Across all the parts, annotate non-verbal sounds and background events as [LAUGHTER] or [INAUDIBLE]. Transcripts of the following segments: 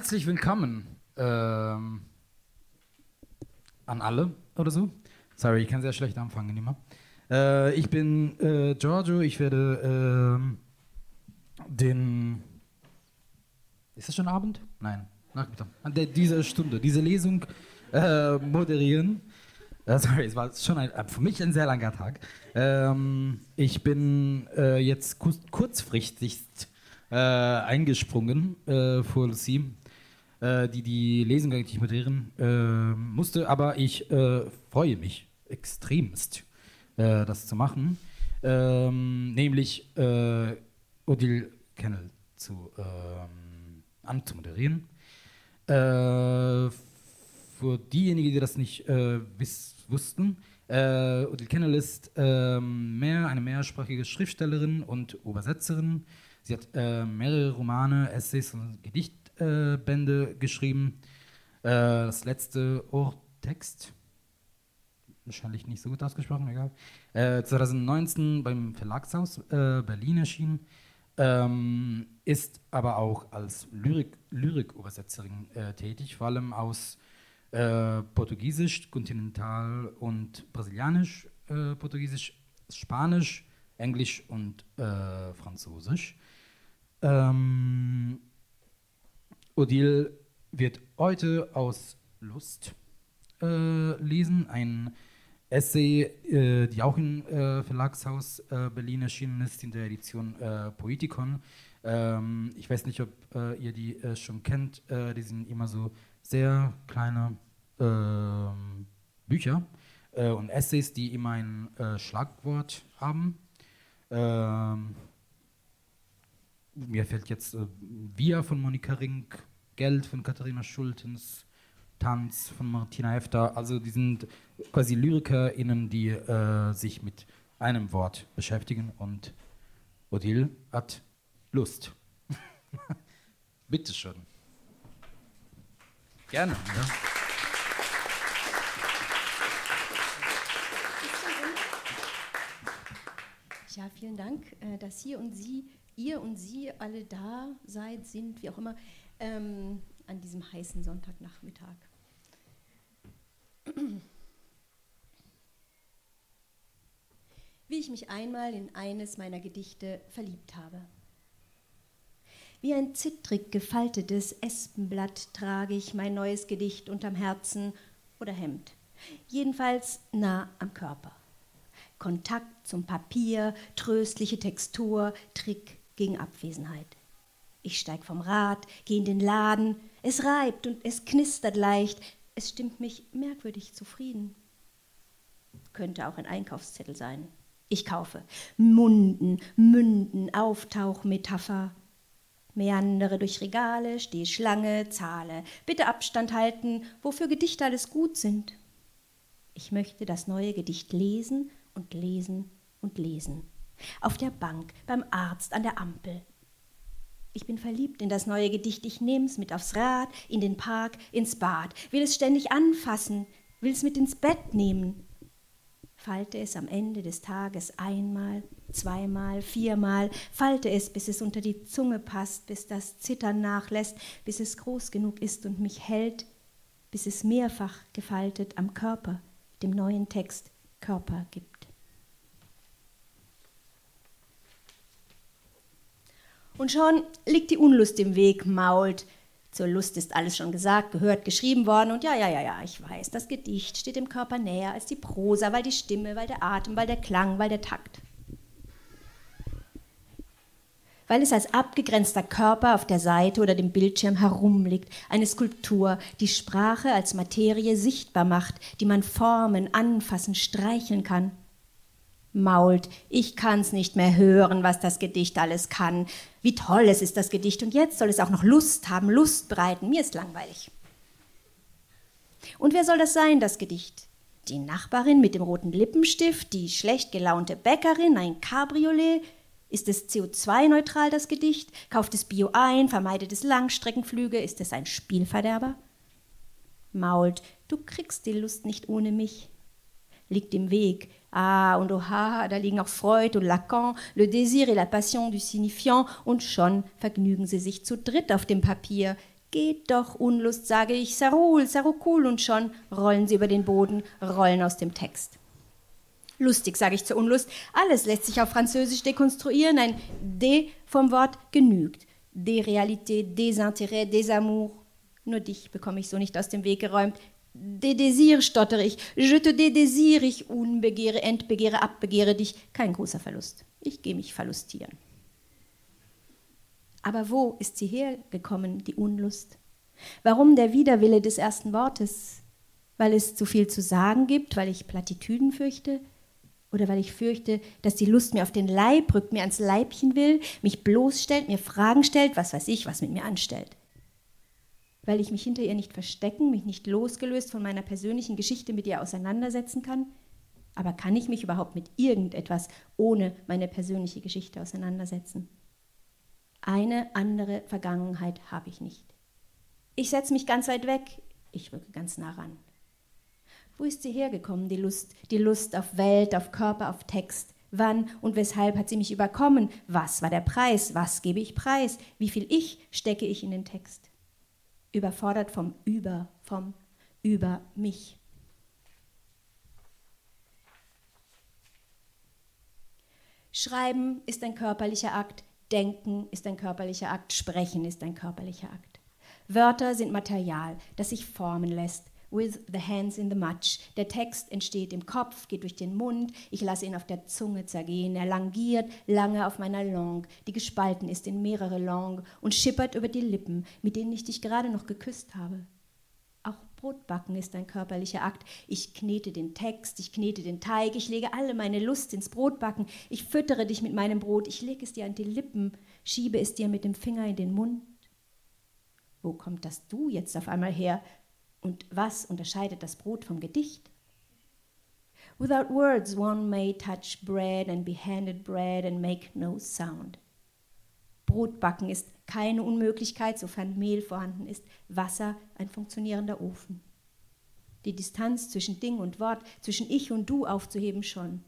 Herzlich willkommen ähm, an alle oder so. Sorry, ich kann sehr schlecht anfangen immer. Äh, ich bin äh, Giorgio, ich werde äh, den. Ist das schon Abend? Nein, Nachmittag. An der, diese Stunde, diese Lesung äh, moderieren. Äh, sorry, es war schon ein, für mich ein sehr langer Tag. Ähm, ich bin äh, jetzt kurzfristig eingesprungen vor Lucie äh, die die Lesung eigentlich moderieren äh, musste. Aber ich äh, freue mich extremst, äh, das zu machen. Ähm, nämlich äh, Odile Kennel zu, ähm, anzumoderieren. Äh, für diejenigen, die das nicht wiss, wussten, äh, Odile Kennel ist mehr, eine mehrsprachige Schriftstellerin und Übersetzerin. Sie hat mehrere Romane, Essays und Gedichte äh, Bände geschrieben. Äh, das letzte Ohrtext, wahrscheinlich nicht so gut ausgesprochen, egal. Äh, 2019 beim Verlagshaus äh, Berlin erschienen. Ähm, ist aber auch als Lyrik, Lyrikübersetzerin äh, tätig, vor allem aus äh, Portugiesisch, Kontinental und Brasilianisch, Portugiesisch, Spanisch, Englisch und Französisch. Ähm, Odile wird heute aus Lust äh, lesen, ein Essay, äh, die auch im äh, Verlagshaus äh, Berlin erschienen ist, in der Edition äh, Poetikon. Ähm, ich weiß nicht, ob äh, ihr die schon kennt. die sind immer so sehr kleine ähm, Bücher und Essays, die immer ein Schlagwort haben. Ähm, mir fällt jetzt äh, Wir von Monika Rink, Geld von Katharina Schultens, Tanz von Martina Hefter. Also die sind quasi LyrikerInnen, die äh, sich mit einem Wort beschäftigen und Odile hat Lust. [LAUGHS] Bitte schön. Gerne. Ja. Ja, vielen Dank, äh, dass hier und Sie ihr und sie alle da seid, sind, wie auch immer, ähm, an diesem heißen Sonntagnachmittag. Wie ich mich einmal in eines meiner Gedichte verliebt habe. Wie ein zittrig gefaltetes Espenblatt trage ich mein neues Gedicht unterm Herzen oder Hemd, jedenfalls nah am Körper. Kontakt zum Papier, tröstliche Textur, Trick gegen Abwesenheit. Ich steig vom Rad, gehe in den Laden, es reibt und es knistert leicht, es stimmt mich merkwürdig zufrieden. Könnte auch ein Einkaufszettel sein. Ich kaufe Munden, Münden, Auftauchmetapher. Meandere durch Regale, stehe Schlange, zahle. Bitte Abstand halten, wofür Gedichte alles gut sind. Ich möchte das neue Gedicht lesen und lesen und lesen. Auf der Bank, beim Arzt, an der Ampel. Ich bin verliebt in das neue Gedicht, ich nehm's mit aufs Rad, in den Park, ins Bad, will es ständig anfassen, will es mit ins Bett nehmen. Falte es am Ende des Tages einmal, zweimal, viermal, falte es, bis es unter die Zunge passt, bis das Zittern nachlässt, bis es groß genug ist und mich hält, bis es mehrfach gefaltet am Körper, dem neuen Text Körper gibt. Und schon liegt die Unlust im Weg, mault. Zur Lust ist alles schon gesagt, gehört, geschrieben worden. Und ja, ja, ja, ja, ich weiß, das Gedicht steht dem Körper näher als die Prosa, weil die Stimme, weil der Atem, weil der Klang, weil der Takt. Weil es als abgegrenzter Körper auf der Seite oder dem Bildschirm herumliegt, eine Skulptur, die Sprache als Materie sichtbar macht, die man formen, anfassen, streicheln kann mault, ich kann's nicht mehr hören, was das Gedicht alles kann. Wie toll es ist, das Gedicht, und jetzt soll es auch noch Lust haben, Lust breiten. Mir ist langweilig. Und wer soll das sein, das Gedicht? Die Nachbarin mit dem roten Lippenstift, die schlecht gelaunte Bäckerin, ein Cabriolet? Ist es CO2-neutral, das Gedicht? Kauft es Bio ein, vermeidet es Langstreckenflüge? Ist es ein Spielverderber? Mault, du kriegst die Lust nicht ohne mich. Liegt im Weg, Ah und oha, da liegen auch Freud und Lacan, le désir et la passion du signifiant und schon vergnügen sie sich zu dritt auf dem Papier. Geht doch, Unlust, sage ich, Sarul, Sarukul, und schon rollen sie über den Boden, rollen aus dem Text. Lustig, sage ich zur Unlust. Alles lässt sich auf Französisch dekonstruieren. Ein de vom Wort genügt. Des Realités, des Intérêts, des Amours. Nur dich bekomme ich so nicht aus dem Weg geräumt. De Désir stottere ich. Je te de désir, ich unbegehre, entbegehre, abbegehre dich. Kein großer Verlust. Ich gehe mich verlustieren. Aber wo ist sie hergekommen, die Unlust? Warum der Widerwille des ersten Wortes? Weil es zu viel zu sagen gibt, weil ich Plattitüden fürchte? Oder weil ich fürchte, dass die Lust mir auf den Leib rückt, mir ans Leibchen will, mich bloßstellt, mir Fragen stellt, was weiß ich, was mit mir anstellt? Weil ich mich hinter ihr nicht verstecken, mich nicht losgelöst von meiner persönlichen Geschichte mit ihr auseinandersetzen kann? Aber kann ich mich überhaupt mit irgendetwas ohne meine persönliche Geschichte auseinandersetzen? Eine andere Vergangenheit habe ich nicht. Ich setze mich ganz weit weg, ich rücke ganz nah ran. Wo ist sie hergekommen, die Lust, die Lust auf Welt, auf Körper, auf Text? Wann und weshalb hat sie mich überkommen? Was war der Preis? Was gebe ich preis? Wie viel Ich stecke ich in den Text? Überfordert vom Über, vom Über mich. Schreiben ist ein körperlicher Akt, Denken ist ein körperlicher Akt, Sprechen ist ein körperlicher Akt. Wörter sind Material, das sich formen lässt. With the hands in the much. Der Text entsteht im Kopf, geht durch den Mund, ich lasse ihn auf der Zunge zergehen. Er langiert lange auf meiner Langue, die gespalten ist in mehrere Langue und schippert über die Lippen, mit denen ich dich gerade noch geküsst habe. Brotbacken ist ein körperlicher Akt. Ich knete den Text, ich knete den Teig, ich lege alle meine Lust ins Brotbacken. Ich füttere dich mit meinem Brot, ich lege es dir an die Lippen, schiebe es dir mit dem Finger in den Mund. Wo kommt das Du jetzt auf einmal her? Und was unterscheidet das Brot vom Gedicht? Without words one may touch bread and be handed bread and make no sound. Brotbacken ist keine Unmöglichkeit, sofern Mehl vorhanden ist, Wasser ein funktionierender Ofen. Die Distanz zwischen Ding und Wort, zwischen Ich und Du aufzuheben schon.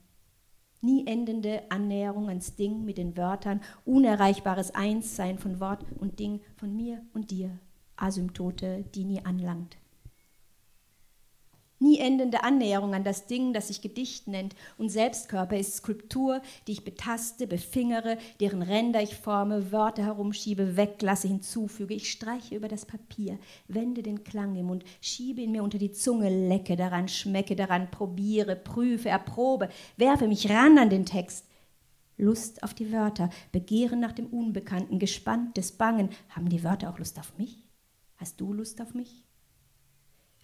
Nie endende Annäherung ans Ding mit den Wörtern, unerreichbares Einssein von Wort und Ding, von mir und dir, Asymptote, die nie anlangt nie endende Annäherung an das Ding, das sich Gedicht nennt. Und Selbstkörper ist Skulptur, die ich betaste, befingere, deren Ränder ich forme, Wörter herumschiebe, weglasse, hinzufüge. Ich streiche über das Papier, wende den Klang im Mund, schiebe ihn mir unter die Zunge, lecke daran, schmecke daran, probiere, prüfe, erprobe, werfe mich ran an den Text. Lust auf die Wörter, Begehren nach dem Unbekannten, gespanntes Bangen. Haben die Wörter auch Lust auf mich? Hast du Lust auf mich?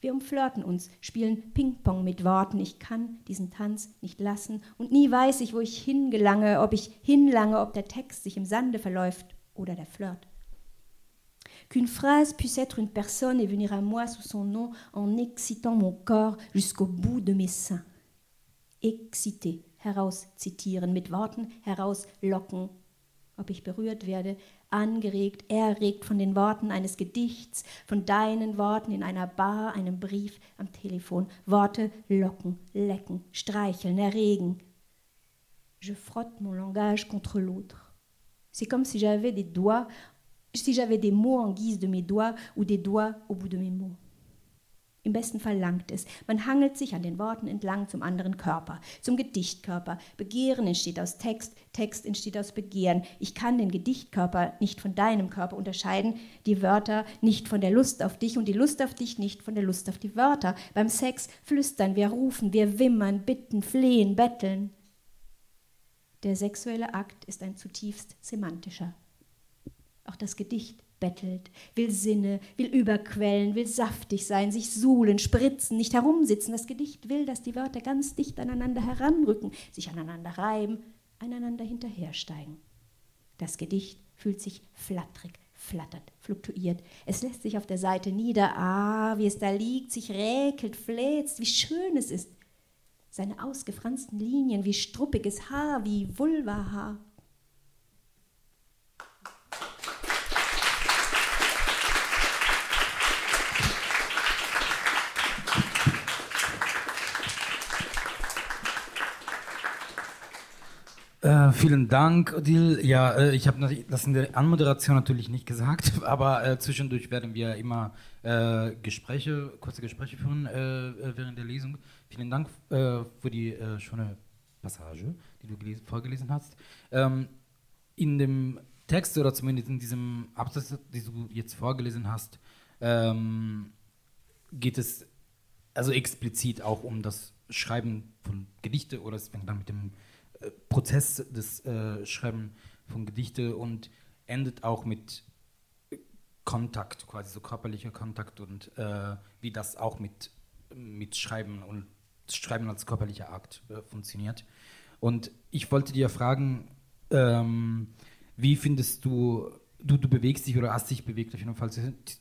Wir umflirten uns, spielen Ping-Pong mit Worten. Ich kann diesen Tanz nicht lassen und nie weiß ich, wo ich hingelange, ob ich hinlange, ob der Text sich im Sande verläuft oder der Flirt. Qu'une phrase puisse être une personne et venir à moi sous son nom en excitant mon corps jusqu'au bout de mes seins. Exciter, herauszitieren, mit Worten herauslocken, ob ich berührt werde, angeregt, erregt von den Worten eines Gedichts, von deinen Worten in einer Bar, einem Brief, am Telefon. Worte locken, lecken, streicheln, erregen. Je frotte mon langage contre l'autre. C'est comme si j'avais des doigts, si j'avais des mots en guise de mes doigts ou des doigts au bout de mes mots. Im besten Fall langt es. Man hangelt sich an den Worten entlang zum anderen Körper, zum Gedichtkörper. Begehren entsteht aus Text, Text entsteht aus Begehren. Ich kann den Gedichtkörper nicht von deinem Körper unterscheiden, die Wörter nicht von der Lust auf dich und die Lust auf dich nicht von der Lust auf die Wörter. Beim Sex flüstern wir, rufen wir, wimmern, bitten, flehen, betteln. Der sexuelle Akt ist ein zutiefst semantischer. Auch das Gedicht bettelt, will Sinne, will überquellen, will saftig sein, sich suhlen, spritzen, nicht herumsitzen. Das Gedicht will, dass die Wörter ganz dicht aneinander heranrücken, sich aneinander reiben, einander hinterhersteigen. Das Gedicht fühlt sich flatterig, flattert, fluktuiert. Es lässt sich auf der Seite nieder. Ah, wie es da liegt, sich räkelt, fläzt, wie schön es ist. Seine ausgefransten Linien, wie struppiges Haar, wie Vulvahaar. Äh, vielen Dank, Odil. Ja, äh, ich habe das in der Anmoderation natürlich nicht gesagt, [LAUGHS] aber äh, zwischendurch werden wir immer äh, Gespräche, kurze Gespräche führen äh, äh, während der Lesung. Vielen Dank für die schöne Passage, die du vorgelesen hast. Ähm, in dem Text oder zumindest in diesem Absatz, den du jetzt vorgelesen hast, ähm, geht es also explizit auch um das Schreiben von Gedichte oder es fängt dann mit dem Prozess des äh, Schreiben von Gedichte und endet auch mit Kontakt, quasi so körperlicher Kontakt und äh, wie das auch mit, mit Schreiben und Schreiben als körperlicher Akt äh, funktioniert. Und ich wollte dir fragen, ähm, wie findest du, du, du bewegst dich oder hast dich bewegt auf jeden Fall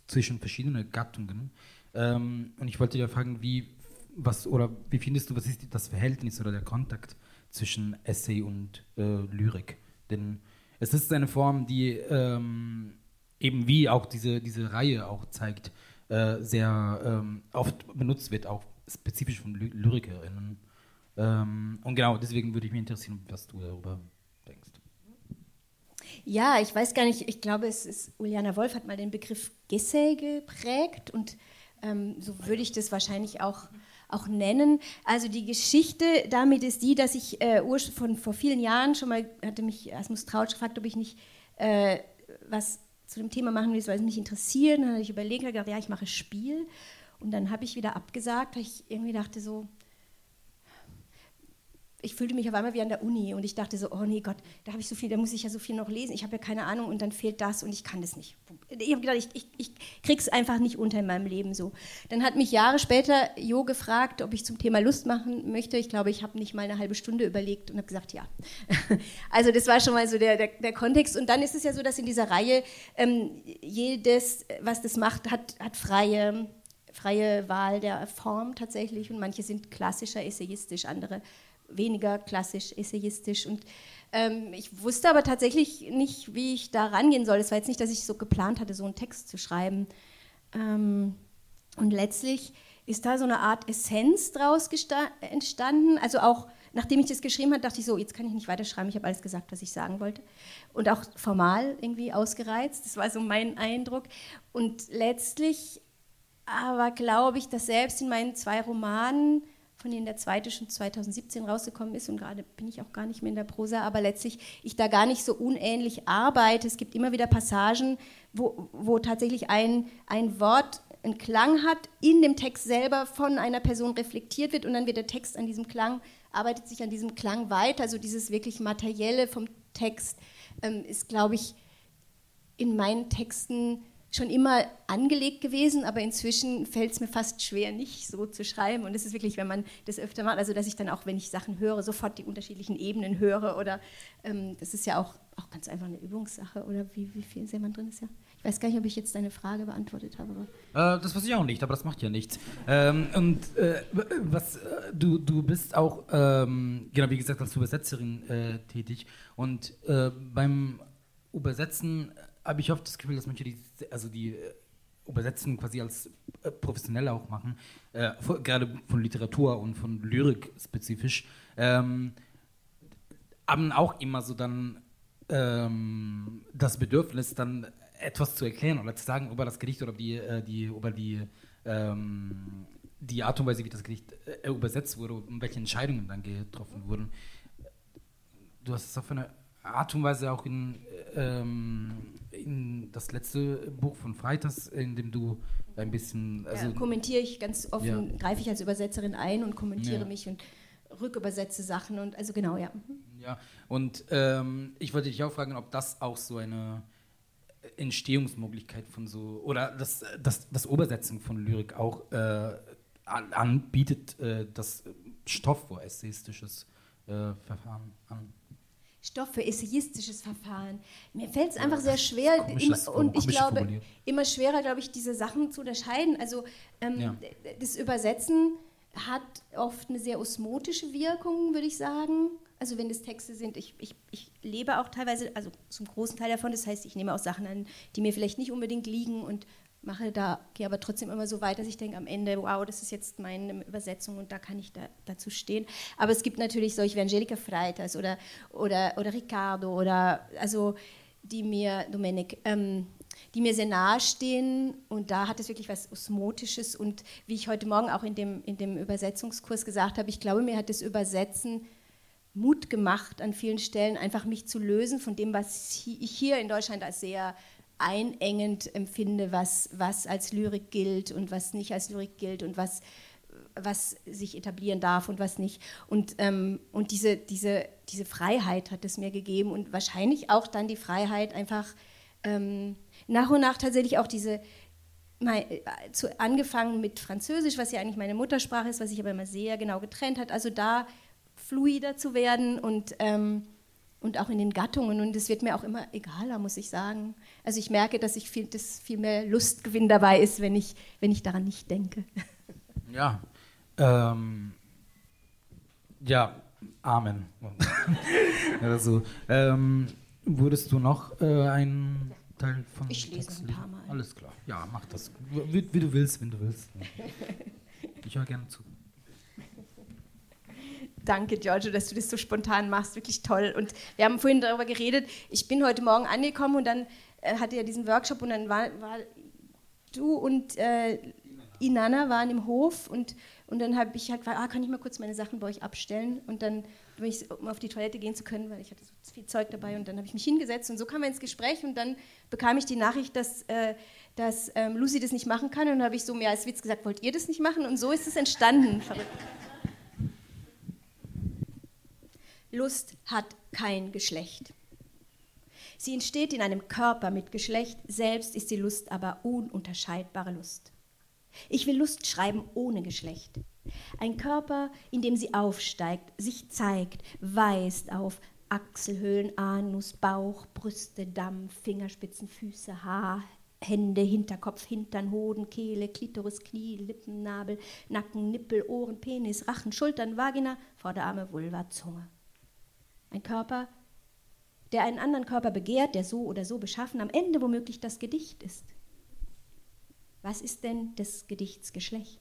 zwischen verschiedenen Gattungen. Ähm, und ich wollte dir fragen, wie, was, oder wie findest du, was ist das Verhältnis oder der Kontakt zwischen Essay und äh, Lyrik? Denn es ist eine Form, die ähm, eben wie auch diese, diese Reihe auch zeigt, äh, sehr ähm, oft benutzt wird, auch spezifisch von Ly Lyrikerinnen. Ähm, und genau, deswegen würde ich mich interessieren, was du darüber denkst. Ja, ich weiß gar nicht, ich glaube, es ist, Uliana Wolf hat mal den Begriff Gessay geprägt und ähm, so würde ich das wahrscheinlich auch, auch nennen. Also die Geschichte damit ist die, dass ich äh, von vor vielen Jahren schon mal, hatte mich Asmus Trautsch gefragt, ob ich nicht äh, was zu dem Thema machen will, weil es mich interessiert. Dann habe ich überlegt, habe gedacht, ja, ich mache Spiel. Und dann habe ich wieder abgesagt, weil ich irgendwie dachte so, ich fühlte mich auf einmal wie an der Uni und ich dachte so, oh nee Gott, da habe ich so viel, da muss ich ja so viel noch lesen, ich habe ja keine Ahnung und dann fehlt das und ich kann das nicht. Ich habe gedacht, ich, ich, ich krieg's einfach nicht unter in meinem Leben so. Dann hat mich Jahre später Jo gefragt, ob ich zum Thema Lust machen möchte. Ich glaube, ich habe nicht mal eine halbe Stunde überlegt und habe gesagt, ja. [LAUGHS] Also das war schon mal so der, der, der, Kontext und dann ist es ja so, dass in dieser Reihe ähm, jedes, was das macht, hat, hat freie freie Wahl der Form tatsächlich und manche sind klassischer essayistisch, andere weniger klassisch essayistisch. Und ähm, ich wusste aber tatsächlich nicht, wie ich da rangehen soll. Es war jetzt nicht, dass ich so geplant hatte, so einen Text zu schreiben. Ähm, und letztlich ist da so eine Art Essenz draus entstanden. Also auch nachdem ich das geschrieben habe, dachte ich so, jetzt kann ich nicht weiterschreiben. Ich habe alles gesagt, was ich sagen wollte. Und auch formal irgendwie ausgereizt. Das war so mein Eindruck. Und letztlich aber glaube ich, dass selbst in meinen zwei Romanen von denen der zweite schon 2017 rausgekommen ist und gerade bin ich auch gar nicht mehr in der Prosa, aber letztlich ich da gar nicht so unähnlich arbeite. Es gibt immer wieder Passagen, wo, wo tatsächlich ein, ein Wort einen Klang hat, in dem Text selber von einer Person reflektiert wird und dann wird der Text an diesem Klang, arbeitet sich an diesem Klang weiter. Also dieses wirklich Materielle vom Text ähm, ist, glaube ich, in meinen Texten schon immer angelegt gewesen, aber inzwischen fällt es mir fast schwer, nicht so zu schreiben. Und es ist wirklich, wenn man das öfter macht, also dass ich dann auch, wenn ich Sachen höre, sofort die unterschiedlichen Ebenen höre. Oder ähm, das ist ja auch, auch ganz einfach eine Übungssache. Oder wie, wie viel sehr man drin ist ja. Ich weiß gar nicht, ob ich jetzt deine Frage beantwortet habe. Äh, das weiß ich auch nicht, aber das macht ja nichts. Ähm, und äh, was äh, du, du bist auch, ähm, genau wie gesagt, als Übersetzerin äh, tätig. Und äh, beim Übersetzen habe ich oft das Gefühl, dass manche die, also die äh, Übersetzen quasi als äh, professionell auch machen, äh, gerade von Literatur und von Lyrik spezifisch, ähm, haben auch immer so dann ähm, das Bedürfnis, dann etwas zu erklären oder zu sagen über das Gedicht oder die, äh, die über die, ähm, die Art und Weise, wie das Gedicht äh, übersetzt wurde und welche Entscheidungen dann getroffen wurden. Du hast es auf eine Art und Weise auch in, ähm, in das letzte Buch von Freitags, in dem du ein bisschen. Also ja, kommentiere ich ganz offen, ja. greife ich als Übersetzerin ein und kommentiere ja. mich und rückübersetze Sachen und also genau, ja. Ja, und ähm, ich wollte dich auch fragen, ob das auch so eine Entstehungsmöglichkeit von so, oder das, das, das Übersetzen von Lyrik auch äh, anbietet, äh, das Stoff für essayistisches äh, Verfahren an. Stoff für essayistisches Verfahren. Mir fällt es einfach sehr schwer immer, und ich glaube formuliert. immer schwerer, glaube ich, diese Sachen zu unterscheiden. Also ähm, ja. das Übersetzen hat oft eine sehr osmotische Wirkung, würde ich sagen. Also wenn das Texte sind, ich, ich, ich lebe auch teilweise, also zum großen Teil davon, das heißt, ich nehme auch Sachen an, die mir vielleicht nicht unbedingt liegen und mache da, gehe aber trotzdem immer so weit, dass ich denke am Ende, wow, das ist jetzt meine Übersetzung und da kann ich da, dazu stehen. Aber es gibt natürlich solche wie Angelika Freitas oder, oder, oder Ricardo oder also die mir, Domenik, ähm, die mir sehr nahe stehen und da hat es wirklich was Osmotisches und wie ich heute Morgen auch in dem, in dem Übersetzungskurs gesagt habe, ich glaube, mir hat das Übersetzen Mut gemacht an vielen Stellen, einfach mich zu lösen von dem, was ich hier in Deutschland als sehr einengend empfinde, was, was als Lyrik gilt und was nicht als Lyrik gilt und was, was sich etablieren darf und was nicht. Und, ähm, und diese, diese, diese Freiheit hat es mir gegeben und wahrscheinlich auch dann die Freiheit, einfach ähm, nach und nach tatsächlich auch diese, mal, äh, zu, angefangen mit Französisch, was ja eigentlich meine Muttersprache ist, was sich aber immer sehr genau getrennt hat, also da fluider zu werden und ähm, und auch in den Gattungen. Und es wird mir auch immer egaler, muss ich sagen. Also ich merke, dass ich viel, dass viel mehr Lustgewinn dabei ist, wenn ich, wenn ich daran nicht denke. [LAUGHS] Ja. Ähm, ja, Amen. [LAUGHS] also, ähm, würdest du noch äh, einen Teil von Ich lese Text ein paar Mal. Alles klar. Ja, mach das. Wie, wie du willst, wenn du willst. [LAUGHS] Ich höre gerne zu. Danke, Giorgio, dass du das so spontan machst. Wirklich toll. Und wir haben vorhin darüber geredet. Ich bin heute Morgen angekommen und dann äh, hatte ja diesen Workshop und dann war, war du und äh, Inanna waren im Hof und, und dann habe ich halt, ah, kann ich mal kurz meine Sachen bei euch abstellen und dann bin ich, um auf die Toilette gehen zu können, weil ich hatte so viel Zeug dabei und dann habe ich mich hingesetzt und so kamen wir ins Gespräch und dann bekam ich die Nachricht, dass, äh, dass ähm, Lucy das nicht machen kann und dann habe ich so mehr als Witz gesagt, wollt ihr das nicht machen? Und so ist es entstanden. [LAUGHS] Lust hat kein Geschlecht. Sie entsteht in einem Körper mit Geschlecht, selbst ist die Lust aber ununterscheidbare Lust. Ich will Lust schreiben ohne Geschlecht. Ein Körper, in dem sie aufsteigt, sich zeigt, weist auf Achselhöhlen, Anus, Bauch, Brüste, Damm, Fingerspitzen, Füße, Haar, Hände, Hinterkopf, Hintern, Hoden, Kehle, Klitoris, Knie, Lippen, Nabel, Nacken, Nippel, Ohren, Penis, Rachen, Schultern, Vagina, Vorderarme, Vulva, Zunge. Ein Körper, der einen anderen Körper begehrt, der so oder so beschaffen, am Ende womöglich das Gedicht ist. Was ist denn des Gedichts Geschlecht?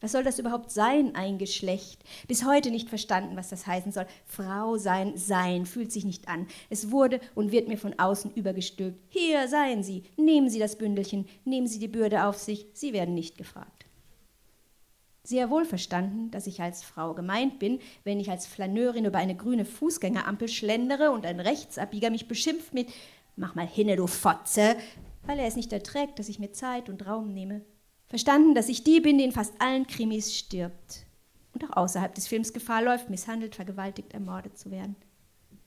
Was soll das überhaupt sein, ein Geschlecht? Bis heute nicht verstanden, was das heißen soll. Frau sein, sein, fühlt sich nicht an. Es wurde und wird mir von außen übergestülpt. Hier seien Sie, nehmen Sie das Bündelchen, nehmen Sie die Bürde auf sich, Sie werden nicht gefragt sehr wohl verstanden, dass ich als Frau gemeint bin, wenn ich als Flaneurin über eine grüne Fußgängerampel schlendere und ein Rechtsabbieger mich beschimpft mit Mach mal hinne, du Fotze, weil er es nicht erträgt, dass ich mir Zeit und Raum nehme. Verstanden, dass ich die bin, die in fast allen Krimis stirbt und auch außerhalb des Films Gefahr läuft, misshandelt, vergewaltigt, ermordet zu werden.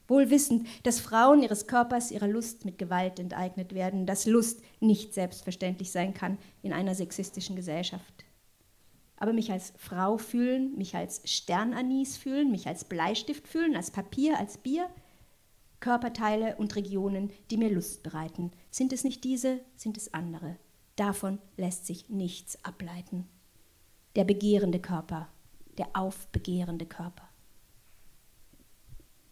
Wohl wissend, dass Frauen ihres Körpers ihrer Lust mit Gewalt enteignet werden, dass Lust nicht selbstverständlich sein kann in einer sexistischen Gesellschaft aber mich als Frau fühlen, mich als Sternanis fühlen, mich als Bleistift fühlen, als Papier, als Bier. Körperteile und Regionen, die mir Lust bereiten. Sind es nicht diese, sind es andere. Davon lässt sich nichts ableiten. Der begehrende Körper, der aufbegehrende Körper.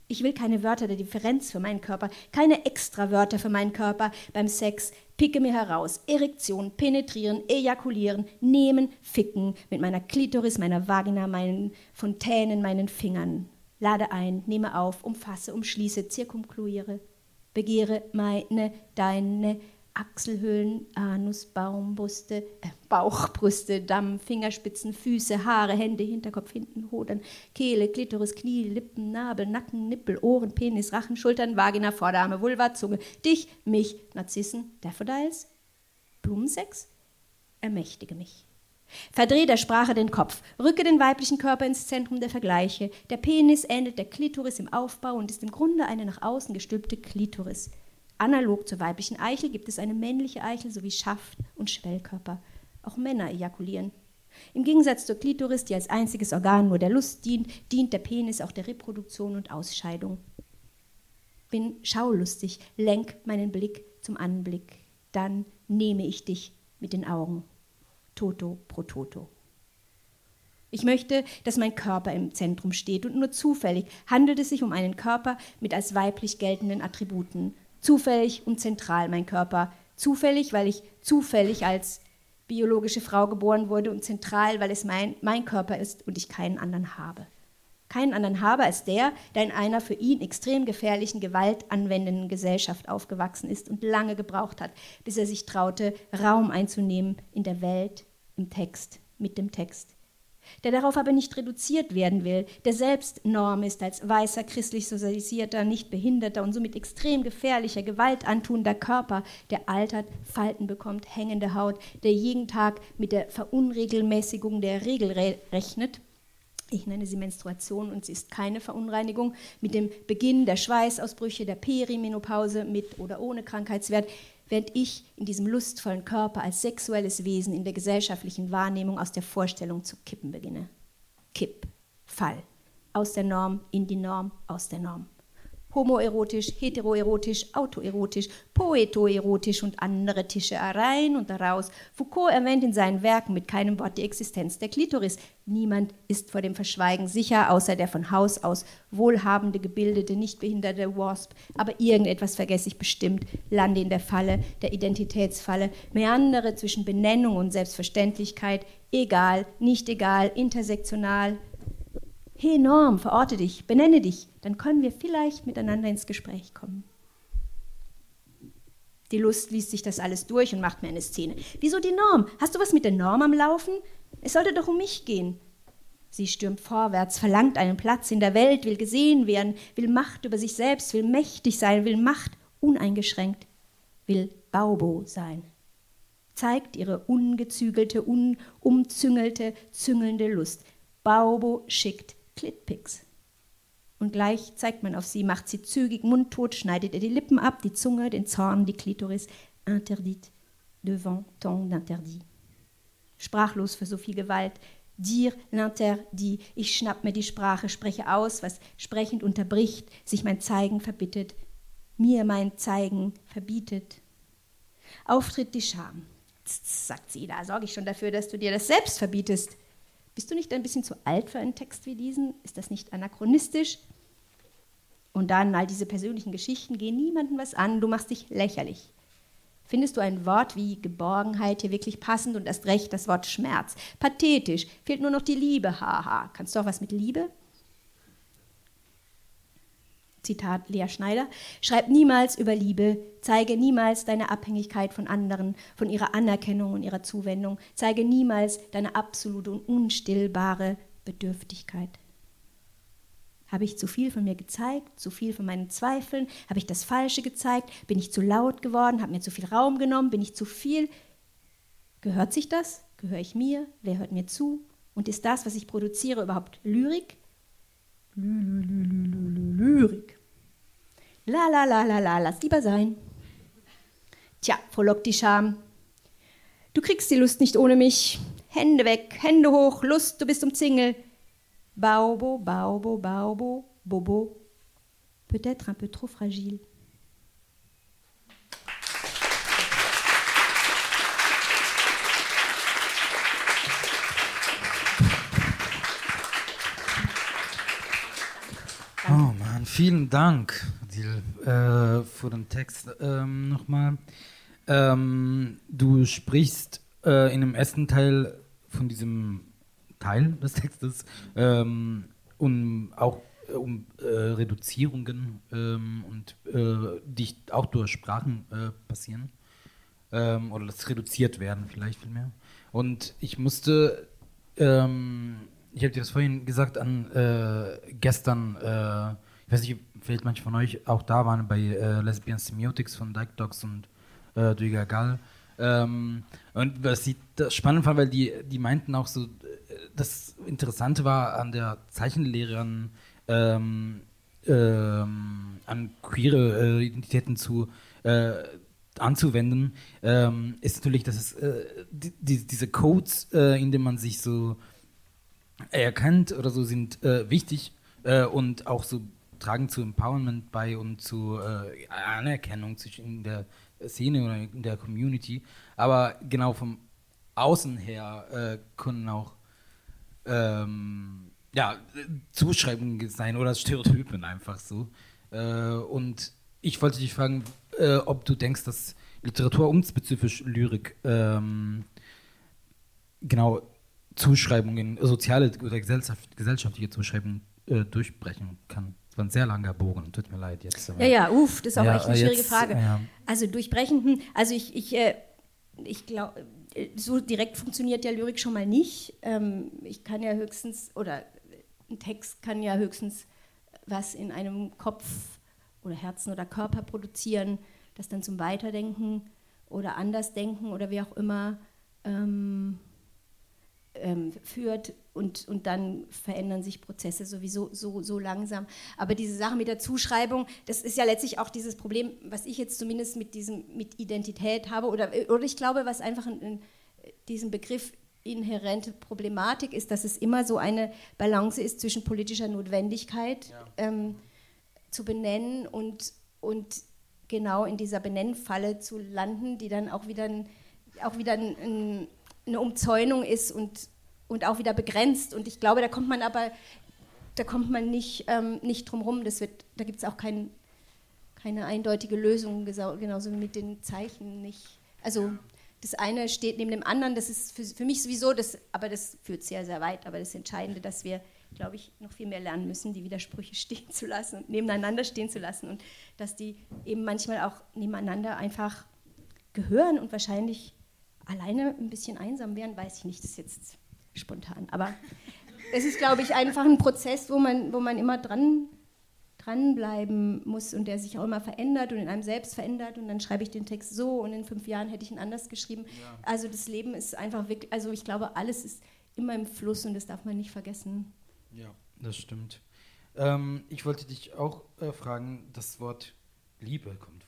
Ich will keine Wörter der Differenz für meinen Körper, keine Extrawörter für meinen Körper beim Sex. Picke mir heraus. Erektion, penetrieren, ejakulieren, nehmen, ficken mit meiner Klitoris, meiner Vagina, meinen Fontänen, meinen Fingern. Lade ein, nehme auf, umfasse, umschließe, zirkumkluiere. Begehre meine, deine, Achselhöhlen, Anus, Baumbrüste, äh, Bauchbrüste, Damm, Fingerspitzen, Füße, Haare, Hände, Hinterkopf, hinten, Hodern, Kehle, Klitoris, Knie, Lippen, Nabel, Nacken, Nippel, Ohren, Penis, Rachen, Schultern, Vagina, Vorderarme, Vulva, Zunge, dich, mich, Narzissen, Daffodils, Blumensex, ermächtige mich. Verdreh der Sprache den Kopf, rücke den weiblichen Körper ins Zentrum der Vergleiche. Der Penis ähnelt der Klitoris im Aufbau und ist im Grunde eine nach außen gestülpte Klitoris. Analog zur weiblichen Eichel gibt es eine männliche Eichel sowie Schaft und Schwellkörper. Auch Männer ejakulieren. Im Gegensatz zur Klitoris, die als einziges Organ nur der Lust dient, dient der Penis auch der Reproduktion und Ausscheidung. Bin schaulustig, lenk meinen Blick zum Anblick, dann nehme ich dich mit den Augen. Toto pro Toto. Ich möchte, dass mein Körper im Zentrum steht und nur zufällig handelt es sich um einen Körper mit als weiblich geltenden Attributen, Zufällig und zentral mein Körper. Zufällig, weil ich zufällig als biologische Frau geboren wurde und zentral, weil es mein, mein Körper ist und ich keinen anderen habe. Keinen anderen habe als der, der in einer für ihn extrem gefährlichen, gewaltanwendenden Gesellschaft aufgewachsen ist und lange gebraucht hat, bis er sich traute, Raum einzunehmen in der Welt, im Text, mit dem Text der darauf aber nicht reduziert werden will, der selbst Norm ist als weißer, christlich sozialisierter, nicht behinderter und somit extrem gefährlicher, gewaltantuender Körper, der altert, Falten bekommt, hängende Haut, der jeden Tag mit der Verunregelmäßigung der Regel re rechnet. Ich nenne sie Menstruation und sie ist keine Verunreinigung. Mit dem Beginn der Schweißausbrüche, der Perimenopause mit oder ohne Krankheitswert während ich in diesem lustvollen Körper als sexuelles Wesen in der gesellschaftlichen Wahrnehmung aus der Vorstellung zu kippen beginne. Kipp, Fall. Aus der Norm in die Norm, aus der Norm homoerotisch, heteroerotisch, autoerotisch, poetoerotisch und andere Tischereien und daraus. Foucault erwähnt in seinen Werken mit keinem Wort die Existenz der Klitoris. Niemand ist vor dem Verschweigen sicher, außer der von Haus aus wohlhabende, gebildete, nicht behinderte Wasp. Aber irgendetwas vergesse ich bestimmt, lande in der Falle, der Identitätsfalle, meandere zwischen Benennung und Selbstverständlichkeit, egal, nicht egal, intersektional, Hey Norm, verorte dich, benenne dich, dann können wir vielleicht miteinander ins Gespräch kommen. Die Lust liest sich das alles durch und macht mir eine Szene. Wieso die Norm? Hast du was mit der Norm am Laufen? Es sollte doch um mich gehen. Sie stürmt vorwärts, verlangt einen Platz in der Welt, will gesehen werden, will Macht über sich selbst, will mächtig sein, will Macht uneingeschränkt, will Baubo sein. Zeigt ihre ungezügelte, unumzüngelte, züngelnde Lust. Baubo schickt Clitpics. Und gleich zeigt man auf sie, macht sie zügig mundtot, schneidet ihr die Lippen ab, die Zunge, den Zorn, die Klitoris, interdite devant tant d'interdit. Sprachlos für so viel Gewalt, dir l'interdit, ich schnapp mir die Sprache, spreche aus, was sprechend unterbricht, sich mein Zeigen verbittet, mir mein Zeigen verbietet. Auftritt die Scham. Tz, sagt sie, da sorge ich schon dafür, dass du dir das selbst verbietest. Bist du nicht ein bisschen zu alt für einen Text wie diesen? Ist das nicht anachronistisch? Und dann all diese persönlichen Geschichten gehen niemandem was an, du machst dich lächerlich. Findest du ein Wort wie Geborgenheit hier wirklich passend und erst recht das Wort Schmerz? Pathetisch, fehlt nur noch die Liebe, haha. Kannst du auch was mit Liebe? Zitat Lea Schneider, schreib niemals über Liebe, zeige niemals deine Abhängigkeit von anderen, von ihrer Anerkennung und ihrer Zuwendung, zeige niemals deine absolute und unstillbare Bedürftigkeit. Habe ich zu viel von mir gezeigt, zu viel von meinen Zweifeln? Habe ich das Falsche gezeigt? Bin ich zu laut geworden? Habe mir zu viel Raum genommen? Bin ich zu viel? Gehört sich das? Gehöre ich mir? Wer hört mir zu? Und ist das, was ich produziere, überhaupt Lyrik? Lyrik. La la la la la, lass lieber sein. Tja, frohlockt die Scham. Du kriegst die Lust nicht ohne mich. Hände weg, Hände hoch, Lust, du bist umzingelt. Baubo, Baubo, Baubo, Bobo. Peut-être un peu trop fragile. Oh Mann, vielen Dank, Adil, äh, für den Text ähm, nochmal. Ähm, du sprichst äh, in dem ersten Teil von diesem Teil des Textes ähm, um auch äh, um äh, Reduzierungen ähm, und äh, die auch durch Sprachen äh, passieren ähm, oder das reduziert werden vielleicht vielmehr. Und ich musste ähm, ich habe dir das vorhin gesagt an äh, gestern, äh, ich weiß nicht, vielleicht manche von euch auch da waren bei äh, Lesbian Semiotics von Dyke Dogs und äh, Duiga Gall. Ähm, und was ich spannend fand, weil die, die meinten auch so, äh, das Interessante war an der Zeichenlehre an, ähm, ähm, an queere äh, Identitäten zu äh, anzuwenden, ähm, ist natürlich, dass es äh, die, die, diese Codes, äh, in denen man sich so erkannt oder so sind äh, wichtig und auch so tragen zu Empowerment bei und zu äh, Anerkennung in der Szene oder in der Community. Aber genau vom Außen her äh, können auch ähm, ja, Zuschreibungen sein oder Stereotypen einfach so. Äh, und ich wollte dich fragen, äh, ob du denkst, dass Literatur und spezifisch Lyrik ähm, genau Zuschreibungen, soziale oder gesellschaft, gesellschaftliche Zuschreibungen äh, durchbrechen kann. Das war ein sehr langer Bogen, tut mir leid jetzt. Ja, ja, uff, das ist auch Ja, echt eine äh, schwierige jetzt, Frage. ja. Also durchbrechen, hm, also ich, ich, äh, ich glaube, so direkt funktioniert ja Lyrik schon mal nicht. Ähm, ich kann ja höchstens, oder ein Text kann ja höchstens was in einem Kopf oder Herzen oder Körper produzieren, das dann zum Weiterdenken oder Andersdenken oder wie auch immer ähm, ähm, führt und, und dann verändern sich Prozesse sowieso so, so langsam. Aber diese Sache mit der Zuschreibung, das ist ja letztlich auch dieses Problem, was ich jetzt zumindest mit diesem mit Identität habe oder, oder ich glaube, was einfach in, in diesem Begriff inhärente Problematik ist, dass es immer so eine Balance ist zwischen politischer Notwendigkeit ähm, zu benennen und, und genau in dieser Benennfalle zu landen, die dann auch wieder, ein, auch wieder ein, ein, eine Umzäunung ist und, und auch wieder begrenzt. Und ich glaube, da kommt man aber, da kommt man nicht, ähm, nicht drum rum. Da gibt es auch kein, keine eindeutige Lösung, genauso wie mit den Zeichen nicht. Also das eine steht neben dem anderen, das ist für, für mich sowieso, das, aber das führt sehr, sehr weit. Aber das Entscheidende, dass wir, glaube ich, noch viel mehr lernen müssen, die Widersprüche [LAUGHS] stehen zu lassen und nebeneinander stehen zu lassen und dass die eben manchmal auch nebeneinander einfach gehören und wahrscheinlich alleine ein bisschen einsam wären, weiß ich nicht, das ist jetzt spontan. Aber es ist, glaube ich, einfach ein Prozess, wo man, wo man immer dran dranbleiben muss und der sich auch immer verändert und in einem selbst verändert und dann schreibe ich den Text so und in fünf Jahren hätte ich ihn anders geschrieben. Also das Leben ist einfach wirklich, also ich glaube, alles ist immer im Fluss und das darf man nicht vergessen. Ja, das stimmt. Ähm, ich wollte dich auch äh, fragen, das Wort Liebe kommt.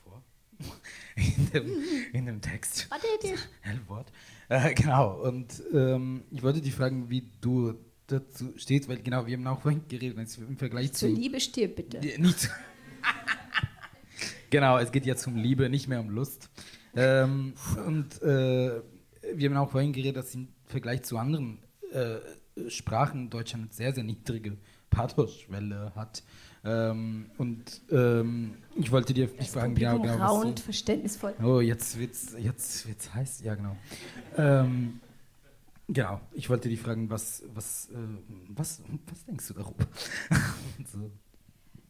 In, dem, in dem Text. Pathetisch. L-Wort. Äh, genau. Und ähm, ich wollte dich fragen, wie du dazu stehst, weil genau, wir haben auch vorhin geredet, jetzt im Vergleich Zur zu. Liebe stirb bitte. Nicht [LAUGHS] genau, es geht jetzt um Liebe, nicht mehr um Lust. Ähm, und äh, wir haben auch vorhin geredet, dass im Vergleich zu anderen äh, Sprachen Deutschland eine sehr, sehr niedrige Pathosschwelle hat. Ähm, und ähm, ich wollte dir Das fragen, Publikum genau, genau, raunt verständnisvoll. Oh, jetzt wird's, jetzt wird's heiß. Ja, genau. Ähm, genau. Ich wollte dich fragen, was, was, äh, was, was denkst du darüber? [LAUGHS] so.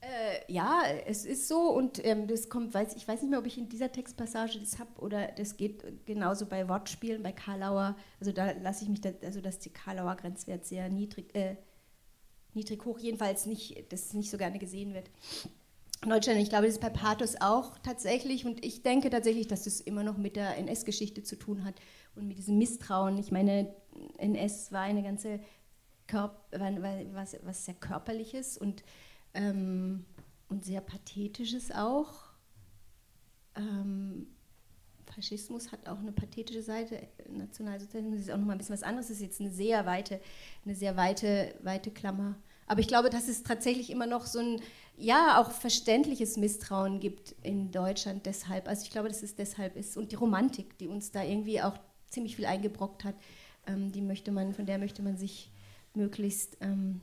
Äh, ja, es ist so und ähm, das kommt, weiß, ich weiß nicht mehr, ob ich in dieser Textpassage das habe oder das geht genauso bei Wortspielen, bei Karlauer. Also da lasse ich mich, da, also dass die Karlauer Grenzwert sehr niedrig, äh, niedrig hoch, jedenfalls nicht, dass es nicht so gerne gesehen wird. Deutschland, ich glaube, das ist bei Pathos auch tatsächlich und ich denke tatsächlich, dass das immer noch mit der NS-Geschichte zu tun hat und mit diesem Misstrauen. Ich meine, NS war eine ganze Körp war, war, was, was sehr körperliches und ähm, und sehr pathetisches auch. Ähm, Faschismus hat auch eine pathetische Seite, Nationalsozialismus ist auch nochmal ein bisschen was anderes, das ist jetzt eine sehr weite, eine sehr weite, weite Klammer. Aber ich glaube, dass es tatsächlich immer noch so ein, ja, auch verständliches Misstrauen gibt in Deutschland deshalb. Also ich glaube, dass es deshalb ist. Und die Romantik, die uns da irgendwie auch ziemlich viel eingebrockt hat, ähm, die möchte man, von der möchte man sich möglichst ähm,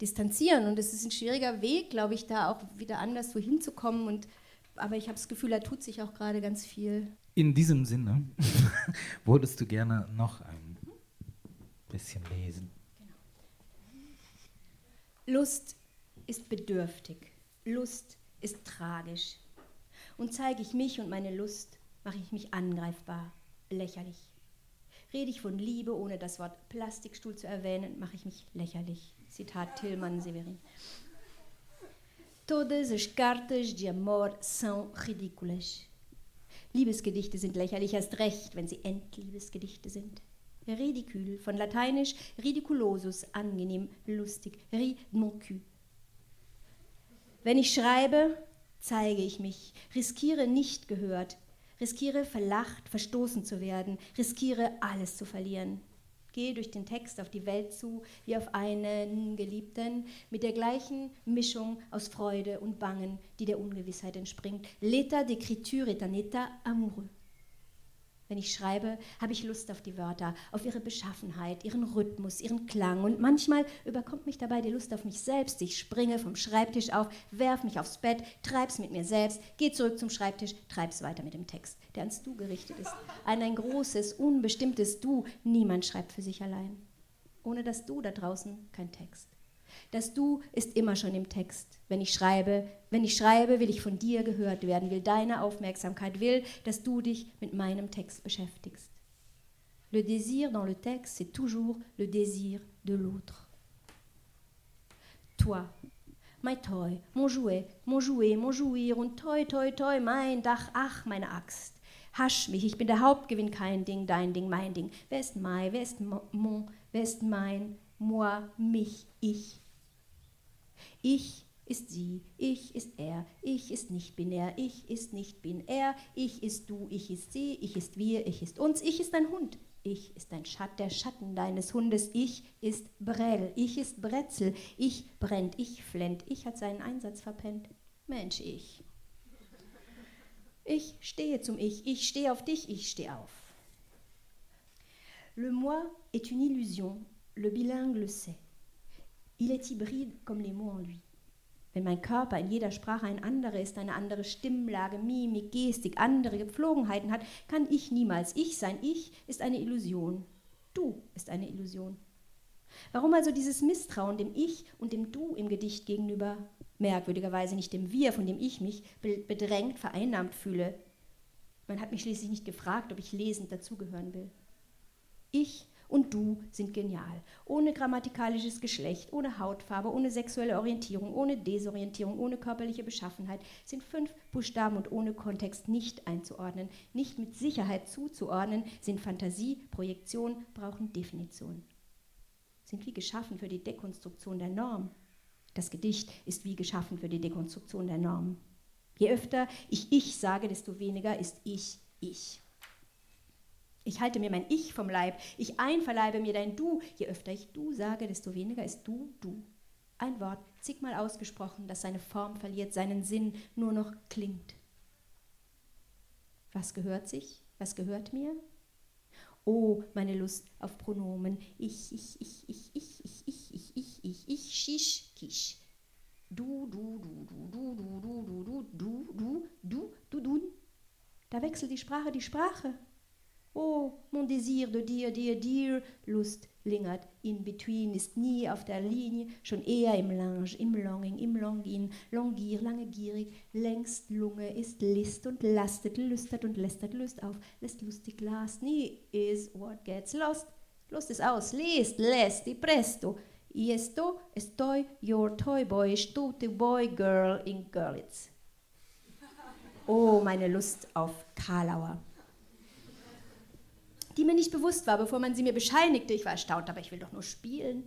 distanzieren. Und es ist ein schwieriger Weg, glaube ich, da auch wieder anders so hinzukommen. Und, aber ich habe das Gefühl, da tut sich auch gerade ganz viel. In diesem Sinne, [LAUGHS] würdest du gerne noch ein bisschen lesen? Lust ist bedürftig. Lust ist tragisch. Und zeige ich mich und meine Lust, mache ich mich angreifbar, lächerlich. Rede ich von Liebe, ohne das Wort Plastikstuhl zu erwähnen, mache ich mich lächerlich. Zitat Tillmann Severin. Todas as cartas de amor são ridículas. Liebesgedichte sind lächerlich erst recht, wenn sie Endliebesgedichte sind. Ridicule, von lateinisch ridiculosus, angenehm, lustig, ri mon cul. Wenn ich schreibe, zeige ich mich, riskiere nicht gehört, riskiere verlacht, verstoßen zu werden, riskiere alles zu verlieren. Gehe durch den Text auf die Welt zu, wie auf einen Geliebten, mit der gleichen Mischung aus Freude und Bangen, die der Ungewissheit entspringt. L'état d'écriture est un état amoureux. Wenn ich schreibe, habe ich Lust auf die Wörter, auf ihre Beschaffenheit, ihren Rhythmus, ihren Klang. Und manchmal überkommt mich dabei die Lust auf mich selbst. Ich springe vom Schreibtisch auf, werf mich aufs Bett, treib's mit mir selbst, geh zurück zum Schreibtisch, treib's weiter mit dem Text, der ans Du gerichtet ist. An ein großes, unbestimmtes Du. Niemand schreibt für sich allein. Ohne das Du da draußen kein Text. Das Du ist immer schon im Text. Wenn ich schreibe, wenn ich schreibe, will ich von dir gehört werden, will deine Aufmerksamkeit, will, dass du dich mit meinem Text beschäftigst. Le désir dans le texte, c'est toujours le désir de l'autre. Toi, mein Toy, mon Jouet, mon Jouet, mon Jouir und Toi, Toi, Toi, mein Dach, ach, meine Axt. Hasch mich, ich bin der Hauptgewinn, kein Ding, dein Ding, mein Ding. Wer ist mein, wer ist mon, wer ist mein, moi, mich, ich. Ich ist sie, ich ist er, ich ist nicht binär, ich ist nicht binär, ich ist du, ich ist sie, ich ist wir, ich ist uns, ich ist ein Hund, ich ist ein Schatt, der Schatten deines Hundes, ich ist Brell, ich ist Bretzel, ich brennt, ich flennt, ich hat seinen Einsatz verpennt. Mensch, ich. Ich stehe zum Ich, ich stehe auf dich, ich stehe auf. Le moi est une illusion, le bilingue le sait. Il est hybride comme les mots en lui. Wenn mein Körper in jeder Sprache ein anderer ist, eine andere Stimmlage, Mimik, Gestik, andere Gepflogenheiten hat, kann ich niemals ich sein. Ich ist eine Illusion. Du ist eine Illusion. Warum also dieses Misstrauen dem Ich und dem Du im Gedicht gegenüber? Merkwürdigerweise nicht dem Wir, von dem ich mich bedrängt, vereinnahmt fühle. Man hat mich schließlich nicht gefragt, ob ich lesend dazugehören will. Ich und du sind genial. Ohne grammatikalisches Geschlecht, ohne Hautfarbe, ohne sexuelle Orientierung, ohne Desorientierung, ohne körperliche Beschaffenheit sind fünf Buchstaben und ohne Kontext nicht einzuordnen, nicht mit Sicherheit zuzuordnen, sind Fantasie, Projektion, brauchen Definition. Sind wie geschaffen für die Dekonstruktion der Norm. Das Gedicht ist wie geschaffen für die Dekonstruktion der Norm. Je öfter ich ich sage, desto weniger ist ich ich. Ich halte mir mein Ich vom Leib. Ich einverleibe mir dein Du. Je öfter ich Du sage, desto weniger ist Du Du. Ein Wort, zigmal ausgesprochen, das seine Form verliert, seinen Sinn nur noch klingt. Was gehört sich? Was gehört mir? Oh, meine Lust auf Pronomen. Ich, ich, ich, ich, ich, ich, ich, ich, ich, ich, ich, schisch, kisch. Du, du, du, du, du, du, du, du, du, du, du, du, du, du. Da wechselt die Sprache die Sprache. Oh, mon désir de dir, dir, dir, Lust lingert in between, ist nie auf der Linie, schon eher im Lange, im Longing, im Longin, longier, lange gierig, längst Lunge, ist List und lastet, lüstert und lästert Lust auf, lässt lustig last, nie is what gets lost. Lust ist aus, lest, lässt, presto. Y esto estoy your toy boy, stute boy girl in Görlitz. Oh, meine Lust auf Karlauer die mir nicht bewusst war, bevor man sie mir bescheinigte. Ich war erstaunt, aber ich will doch nur spielen.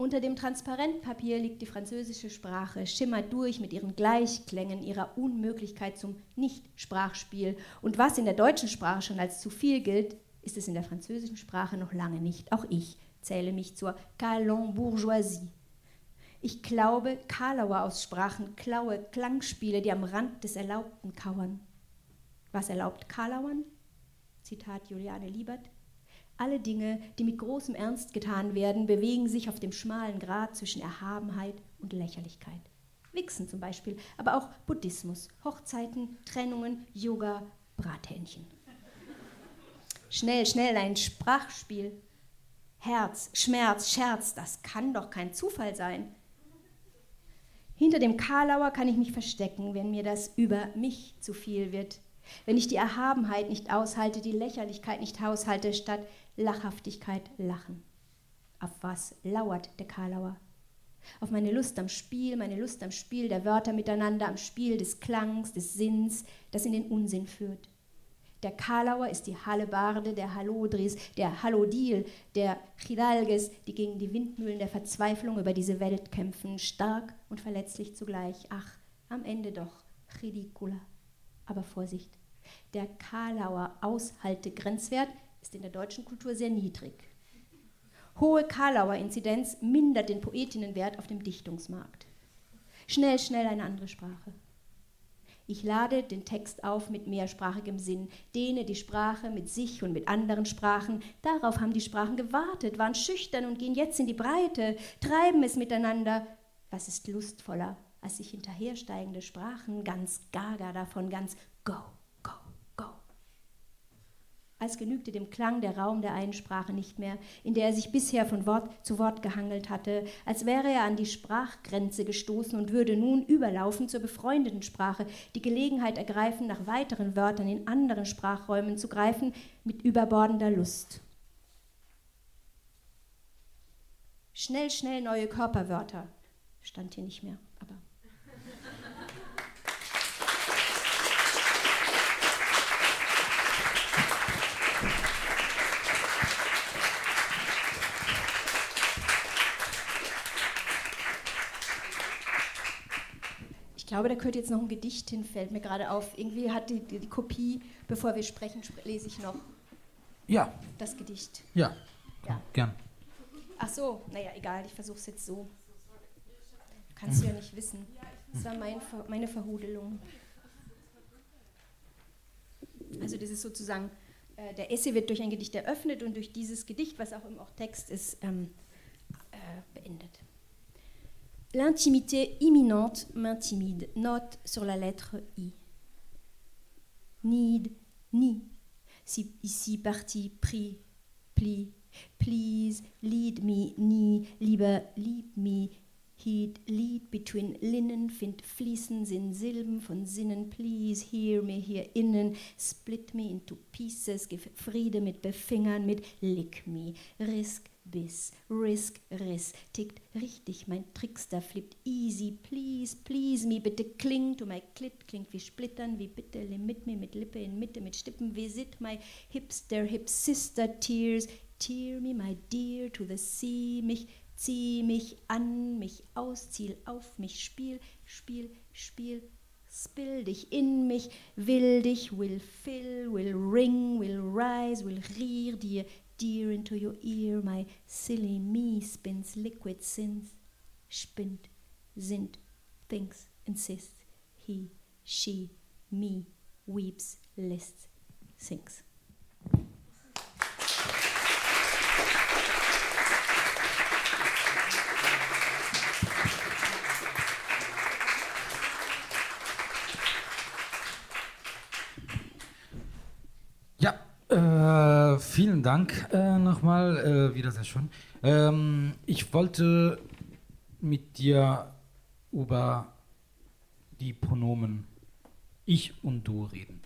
Unter dem Transparentpapier liegt die französische Sprache, schimmert durch mit ihren Gleichklängen, ihrer Unmöglichkeit zum Nicht-Sprachspiel. Und was in der deutschen Sprache schon als zu viel gilt, ist es in der französischen Sprache noch lange nicht. Auch ich zähle mich zur Calon Bourgeoisie. Ich glaube Karlauer Aussprachen, klaue Klangspiele, die am Rand des Erlaubten kauern. Was erlaubt Karlauern? Zitat Juliane Liebert, alle Dinge, die mit großem Ernst getan werden, bewegen sich auf dem schmalen Grat zwischen Erhabenheit und Lächerlichkeit. Wichsen zum Beispiel, aber auch Buddhismus, Hochzeiten, Trennungen, Yoga, Brathähnchen. Schnell, schnell ein Sprachspiel. Herz, Schmerz, Scherz, das kann doch kein Zufall sein. Hinter dem Karlauer kann ich mich verstecken, wenn mir das über mich zu viel wird. Wenn ich die Erhabenheit nicht aushalte, die Lächerlichkeit nicht haushalte, statt Lachhaftigkeit lachen. Auf was lauert der Karlauer? Auf meine Lust am Spiel, meine Lust am Spiel der Wörter miteinander, am Spiel des Klangs, des Sinns, das in den Unsinn führt. Der Karlauer ist die Hallebarde der Hallodris, der Hallodil, der Chidalges, die gegen die Windmühlen der Verzweiflung über diese Welt kämpfen, stark und verletzlich zugleich. Ach, am Ende doch ridicula. Aber Vorsicht, der Karlauer Aushaltegrenzwert ist in der deutschen Kultur sehr niedrig. Hohe Karlauer Inzidenz mindert den Poetinnenwert auf dem Dichtungsmarkt. Schnell, schnell eine andere Sprache. Ich lade den Text auf mit mehrsprachigem Sinn, dehne die Sprache mit sich und mit anderen Sprachen. Darauf haben die Sprachen gewartet, waren schüchtern und gehen jetzt in die Breite, treiben es miteinander. Was ist lustvoller, als sich hinterhersteigende Sprachen ganz gaga davon, ganz go, go, go. Als genügte dem Klang der Raum der einen Sprache nicht mehr, in der er sich bisher von Wort zu Wort gehangelt hatte, als wäre er an die Sprachgrenze gestoßen und würde nun überlaufen zur befreundeten Sprache, die Gelegenheit ergreifen, nach weiteren Wörtern in anderen Sprachräumen zu greifen, mit überbordender Lust. Schnell, schnell neue Körperwörter, stand hier nicht mehr, aber. Ich glaube, da könnte jetzt noch ein Gedicht hin, fällt mir gerade auf. Irgendwie hat die, die, die Kopie, bevor wir sprechen, spre lese ich noch Ja, das Gedicht. ja, Ja. gern. Ach so, naja, egal, ich versuche es jetzt so. Kannst du ja nicht wissen. Das war mein, meine Verhudelung. Also das ist sozusagen, äh, der Essay wird durch ein Gedicht eröffnet und durch dieses Gedicht, was auch im auch Text ist, ähm, äh, beendet. L'intimité imminente m'intimide. Note sur la lettre I. Need, ni. Si, ici parti, pris, pli. Please lead me, nie, lieber lieb me. Heed, lead between linen, find fließen, Sinn, Silben von Sinnen. Please hear me hier innen, split me into pieces, gib Friede mit Befingern, mit lick me, risk, biss, risk, riss, tickt richtig, mein Trickster flippt easy, please, please me, bitte kling to my clit, klingt wie Splittern, wie bitte limit me, mit Lippe in Mitte, mit Stippen, visit my hipster, hip sister tears, tear me, my dear, to the sea, mich, zieh mich an, mich aus, ziel auf mich, spiel, spiel, spiel, spill dich in mich, will dich, will fill, will ring, will rise, will rier dir, dear into your ear, my silly me spins liquid sins, spint, sind, thinks, insists, he, she, me, weeps, lists, sings. Vielen Dank äh, nochmal, äh, wieder sehr schön. Ähm, ich wollte mit dir über die Pronomen ich und du reden.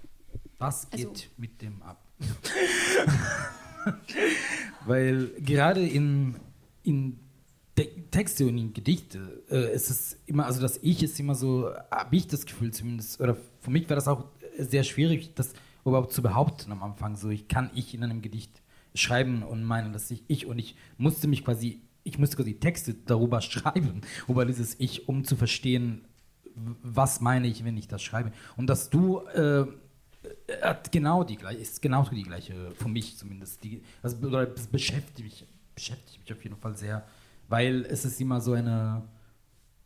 Was geht Also- mit dem ab? [LAUGHS] Weil gerade in, in Te Texte und in Gedichte äh, ist es immer, also das Ich ist immer so, habe ich das Gefühl zumindest, oder für mich war das auch sehr schwierig, das überhaupt zu behaupten am Anfang. So, ich kann ich in einem Gedicht schreiben und meinen, dass ich ich und ich musste mich quasi, ich musste quasi Texte darüber [LAUGHS] schreiben, über dieses Ich, um zu verstehen, was meine ich, wenn ich das schreibe. Und dass du äh, hat genau die gleiche, ist genauso die gleiche, für mich zumindest. Die, also das beschäftigt mich, beschäftigt mich auf jeden Fall sehr, weil es ist immer so eine,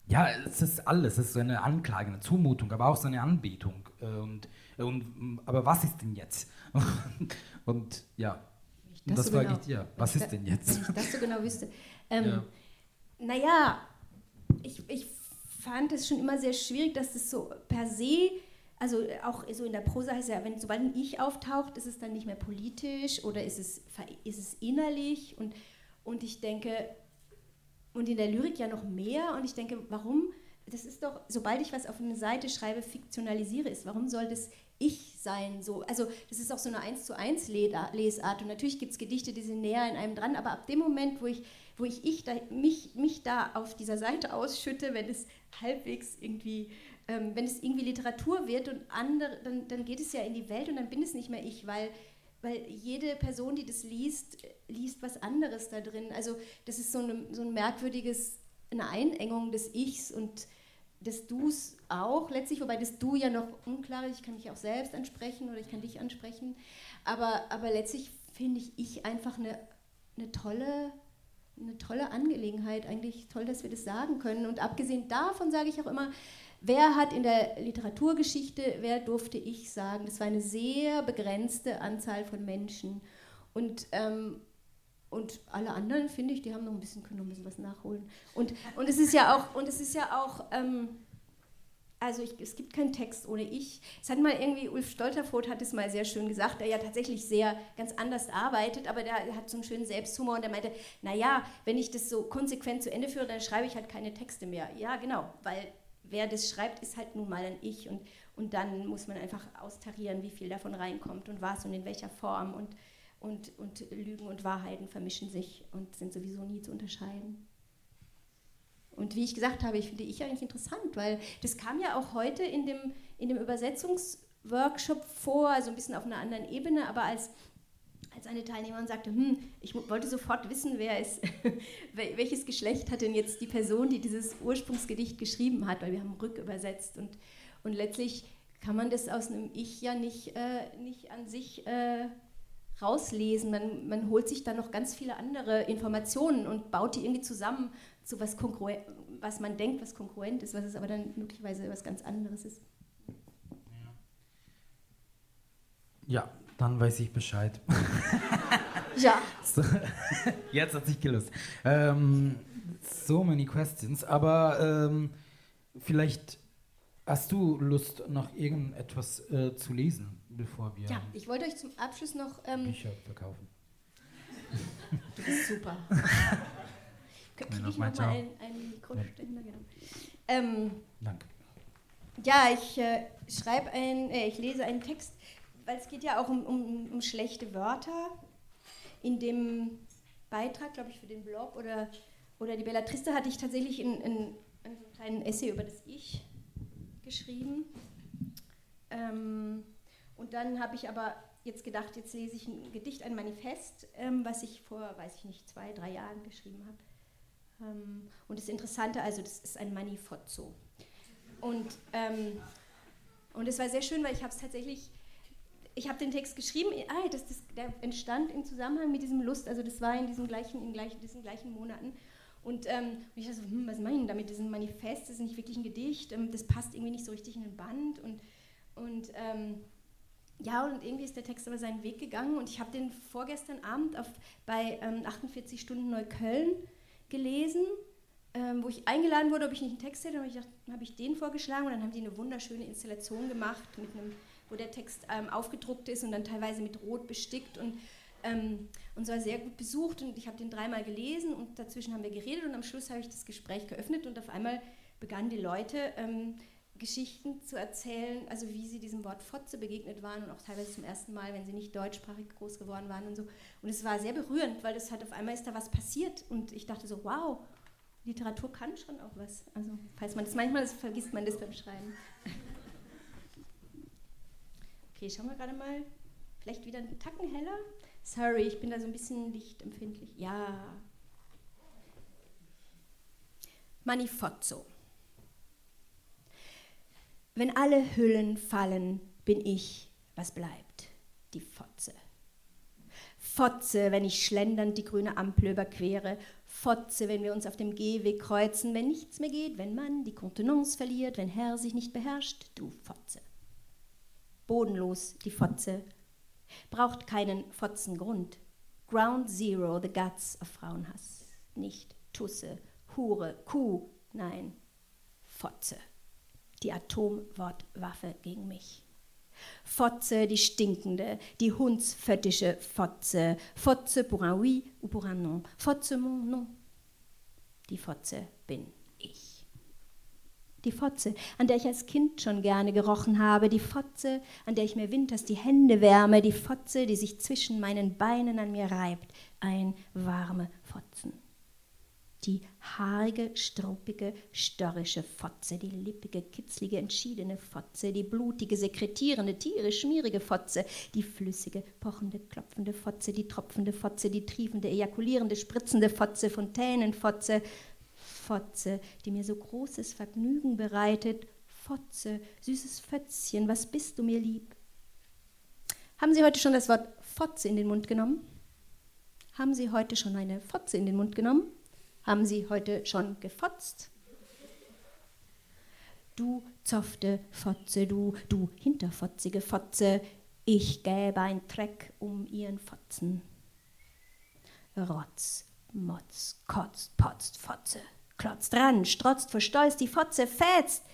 ja, es ist alles, es ist so eine Anklage, eine Zumutung, aber auch so eine Anbetung. äh, Und, und, aber was ist denn jetzt? [LAUGHS] Und ja, und das so frage genau- ich dir, was ist da- denn jetzt? Wenn ich das so genau wüsste. [LAUGHS] Ähm, Ja. Naja, ich, ich fand es schon immer sehr schwierig, dass das so per se, also auch so in der Prosa heißt ja, wenn sobald ein Ich auftaucht, ist es dann nicht mehr politisch oder ist es, ist es innerlich und, und ich denke, und in der Lyrik ja noch mehr und ich denke, warum? Das ist doch, sobald ich was auf eine Seite schreibe, fiktionalisiere ist, warum soll das ich sein? So, also das ist auch so eine 1 zu 1 Lesart und natürlich gibt es Gedichte, die sind näher in einem dran, aber ab dem Moment, wo ich, wo ich, ich da, mich, mich da auf dieser Seite ausschütte, wenn es halbwegs irgendwie, ähm, wenn es irgendwie Literatur wird und andere, dann, dann geht es ja in die Welt und dann bin es nicht mehr ich, weil weil jede Person, die das liest, liest was anderes da drin. Also das ist so, eine, so ein merkwürdiges, eine Einengung des Ichs und des Dus auch letztlich, wobei das Du ja noch unklar ist. Ich kann mich auch selbst ansprechen oder ich kann dich ansprechen. Aber, aber letztlich finde ich ich einfach eine, eine tolle eine tolle Angelegenheit, eigentlich toll, dass wir das sagen können. Und abgesehen davon sage ich auch immer, Wer hat in der Literaturgeschichte, wer durfte ich sagen, das war eine sehr begrenzte Anzahl von Menschen. Und, ähm, und alle anderen, finde ich, die haben noch ein bisschen, können noch ein bisschen was nachholen. Und, und es ist ja auch, und es ist ja auch ähm, also ich, es gibt keinen Text ohne ich. Es hat mal irgendwie, Ulf Stolterfoth hat es mal sehr schön gesagt, der ja tatsächlich sehr ganz anders arbeitet, aber der hat so einen schönen Selbsthumor und der meinte, naja, wenn ich das so konsequent zu Ende führe, dann schreibe ich halt keine Texte mehr. Ja, genau, weil wer das schreibt, ist halt nun mal ein Ich und, und dann muss man einfach austarieren, wie viel davon reinkommt und was und in welcher Form und, und, und Lügen und Wahrheiten vermischen sich und sind sowieso nie zu unterscheiden. Und wie ich gesagt habe, ich finde ich eigentlich interessant, weil das kam ja auch heute in dem, in dem Übersetzungsworkshop vor, also ein bisschen auf einer anderen Ebene, aber als, als eine Teilnehmerin sagte, hm, ich wollte sofort wissen, wer ist, [LAUGHS] welches Geschlecht hat denn jetzt die Person, die dieses Ursprungsgedicht geschrieben hat, weil wir haben rückübersetzt und, und letztlich kann man das aus einem Ich ja nicht, äh, nicht an sich äh, rauslesen. Man, man holt sich dann noch ganz viele andere Informationen und baut die irgendwie zusammen zu was, was man denkt, was konkurrent ist, was es aber dann möglicherweise was ganz anderes ist. Ja, dann weiß ich Bescheid. [LAUGHS] ja. So, [LAUGHS] jetzt hat sich gelöst. Ähm, so many questions, aber ähm, vielleicht hast du Lust, noch irgendetwas äh, zu lesen, bevor wir. Ja, ich wollte euch zum Abschluss noch ähm, Bücher verkaufen. Du [LAUGHS] bist super. [LAUGHS] Kriege ich noch mal ein, ein Mikroständer? Genau. Ähm, Danke. Ja, ich äh, schreibe ein, äh, ich lese einen Text, weil es geht ja auch um, um, um schlechte Wörter. In dem Beitrag, glaube ich, für den Blog oder, oder die Bellatriste hatte ich tatsächlich in, in, einen kleinen Essay über das Ich geschrieben. Ähm, und dann habe ich aber jetzt gedacht, jetzt lese ich ein Gedicht, ein Manifest, ähm, was ich vor, weiß ich nicht, zwei, drei Jahren geschrieben habe. Ähm, und das Interessante, also das ist ein Manifozzo. Und, ähm, und es war sehr schön, weil ich habe es tatsächlich, ich habe den Text geschrieben, ah, das, das, der entstand im Zusammenhang mit diesem Lust, also das war in diesen gleichen, in gleich, diesen gleichen Monaten. Und, ähm, und ich dachte so, hm, was meine ich damit, das ist ein Manifest, das ist nicht wirklich ein Gedicht, ähm, das passt irgendwie nicht so richtig in den Band. Und, und ähm, ja, und irgendwie ist der Text aber seinen Weg gegangen und ich habe den vorgestern Abend auf, bei 48 ähm, Stunden Neukölln gelesen, ähm, wo ich eingeladen wurde, ob ich nicht einen Text hätte. Und dann habe ich den vorgeschlagen und dann haben die eine wunderschöne Installation gemacht, mit einem, wo der Text ähm, aufgedruckt ist und dann teilweise mit Rot bestickt und ähm, und es war sehr gut besucht und ich habe den dreimal gelesen und dazwischen haben wir geredet und am Schluss habe ich das Gespräch geöffnet und auf einmal begannen die Leute ähm, Geschichten zu erzählen, also wie sie diesem Wort Fotze begegnet waren und auch teilweise zum ersten Mal, wenn sie nicht deutschsprachig groß geworden waren und so. Und es war sehr berührend, weil es hat auf einmal ist da was passiert und ich dachte so, wow, Literatur kann schon auch was. Also falls man das manchmal das vergisst man das beim Schreiben. Okay, schauen wir gerade mal. Vielleicht wieder einen Tacken heller. Sorry, ich bin da so ein bisschen lichtempfindlich. Ja. Manifozzo. Wenn alle Hüllen fallen, bin ich, was bleibt, die Fotze. Fotze, wenn ich schlendernd die grüne Ampel überquere. Fotze, wenn wir uns auf dem Gehweg kreuzen, wenn nichts mehr geht, wenn man die Kontenance verliert, wenn Herr sich nicht beherrscht, du Fotze. Bodenlos die Fotze. Braucht keinen Fotzengrund. Ground Zero, the guts of Frauenhass. Nicht Tusse, Hure, Kuh, nein, Fotze die Atomwortwaffe gegen mich. Fotze, die stinkende, die hundsföttische Fotze. Fotze pour un oui ou pour un non. Fotze mon non. Die Fotze bin ich. Die Fotze, an der ich als Kind schon gerne gerochen habe, die Fotze, an der ich mir winters die Hände wärme, die Fotze, die sich zwischen meinen Beinen an mir reibt, ein warme Fotzen die haarige, struppige, störrische Fotze, die lippige, kitzlige, entschiedene Fotze, die blutige, sekretierende, tierisch schmierige Fotze, die flüssige, pochende, klopfende Fotze, die tropfende Fotze, die triefende, ejakulierende, spritzende Fotze, Fontänenfotze, Fotze, die mir so großes Vergnügen bereitet, Fotze, süßes Fötzchen, was bist du mir lieb? Haben Sie heute schon das Wort Fotze in den Mund genommen? Haben Sie heute schon eine Fotze in den Mund genommen? Haben Sie heute schon gefotzt? Du zofte Fotze, du, du hinterfotzige Fotze, ich gäbe ein Treck um ihren Fotzen. Rotz, Motz, kotzt, potzt, Fotze, klotzt ran, strotzt vor Stolz, die Fotze fetzt.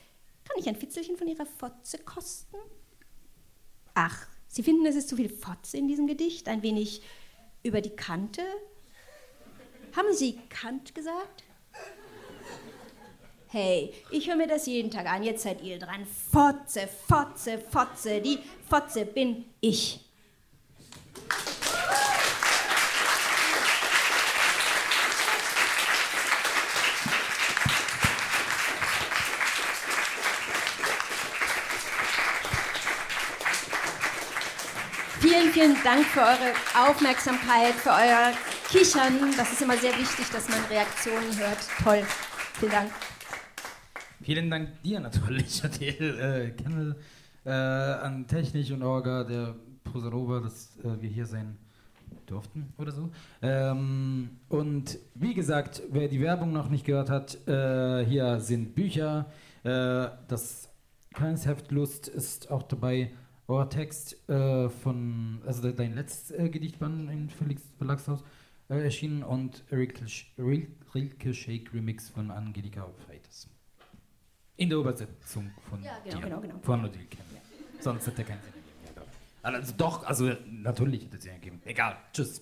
Kann ich ein Fitzelchen von ihrer Fotze kosten? Ach, Sie finden, es ist zu viel Fotze in diesem Gedicht, ein wenig über die Kante? Haben Sie Kant gesagt? Hey, ich höre mir das jeden Tag an, jetzt seid ihr dran. Fotze, Fotze, Fotze, die Fotze bin ich. Vielen, vielen Dank für eure Aufmerksamkeit, für euer Kichern. Das ist immer sehr wichtig, dass man Reaktionen hört. Toll. Vielen Dank. Vielen Dank dir natürlich, Adel äh, Kennel, äh, an Technik und Orga der Prosanova, dass äh, wir hier sein durften oder so. Ähm, und wie gesagt, wer die Werbung noch nicht gehört hat, äh, hier sind Bücher. Äh, das Keins Heft Lust ist auch dabei. Euer Text äh, von, also dein letztes äh, Gedichtband im Felix Verlagshaus erschienen und Rilke, Rilke Shake Remix von Angelika Freitas. In der Übersetzung von Ja, genau, dir. genau, genau. Von Odile Kemp. Sonst hätte er keinen Sinn ja, doch. Also doch, also natürlich hätte es Sinn ergeben. Egal. Tschüss.